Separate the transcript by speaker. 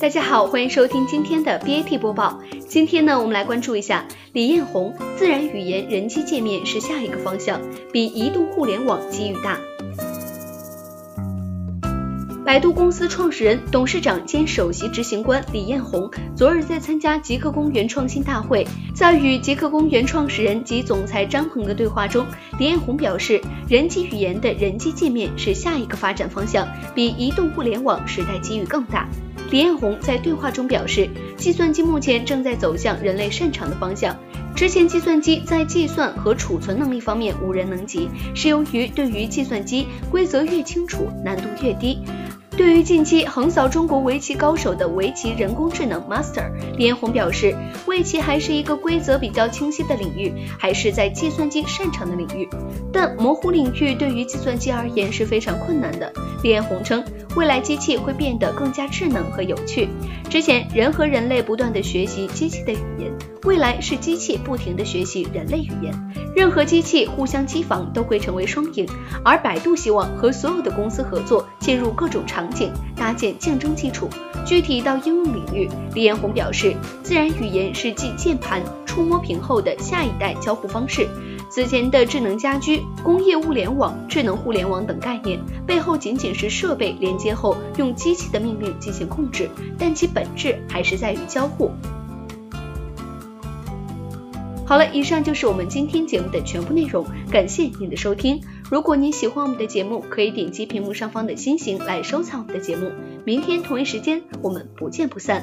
Speaker 1: 大家好，欢迎收听今天的 BAT 播报。今天呢，我们来关注一下李彦宏，自然语言人机界面是下一个方向，比移动互联网机遇大。百度公司创始人、董事长兼首席执行官李彦宏昨日在参加极客公园创新大会，在与极客公园创始人及总裁张鹏的对话中，李彦宏表示，人机语言的人机界面是下一个发展方向，比移动互联网时代机遇更大。李彦宏在对话中表示，计算机目前正在走向人类擅长的方向。之前计算机在计算和储存能力方面无人能及，是由于对于计算机规则越清楚，难度越低。对于近期横扫中国围棋高手的围棋人工智能 Master，李彦宏表示，围棋还是一个规则比较清晰的领域，还是在计算机擅长的领域。但模糊领域对于计算机而言是非常困难的。李彦宏称，未来机器会变得更加智能和有趣。之前人和人类不断的学习机器的语言，未来是机器不停的学习人类语言。任何机器互相机房都会成为双赢。而百度希望和所有的公司合作，进入各种场景，搭建竞争基础。具体到应用领域，李彦宏表示，自然语言是继键盘、触摸屏后的下一代交互方式。此前的智能家居、工业物联网、智能互联网等概念，背后仅仅是设备连接后用机器的命令进行控制，但其本质还是在于交互。好了，以上就是我们今天节目的全部内容，感谢您的收听。如果您喜欢我们的节目，可以点击屏幕上方的星星来收藏我们的节目。明天同一时间，我们不见不散。